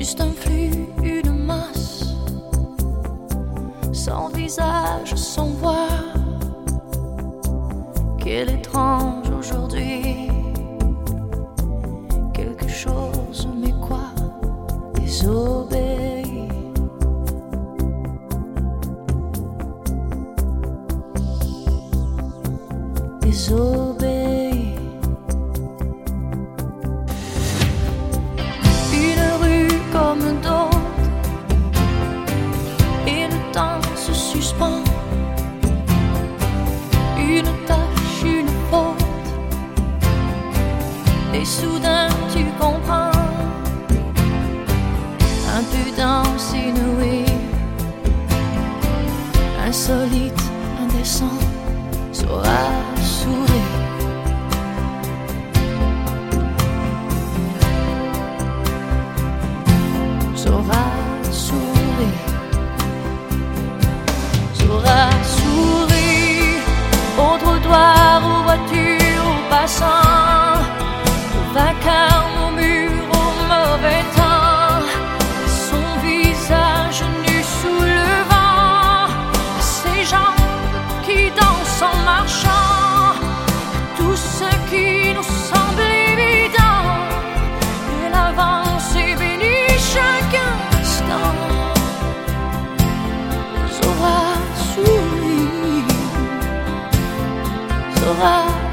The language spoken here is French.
juste un flux, une masse, sans visage, sans voix. Quel étrange aujourd'hui, quelque chose, mais quoi, désobéit. Désobéit. Et le temps se suspend. Une tâche, une faute, et soudain tu comprends. Impudence inouïe, insolite, indécent, saura sourire. aura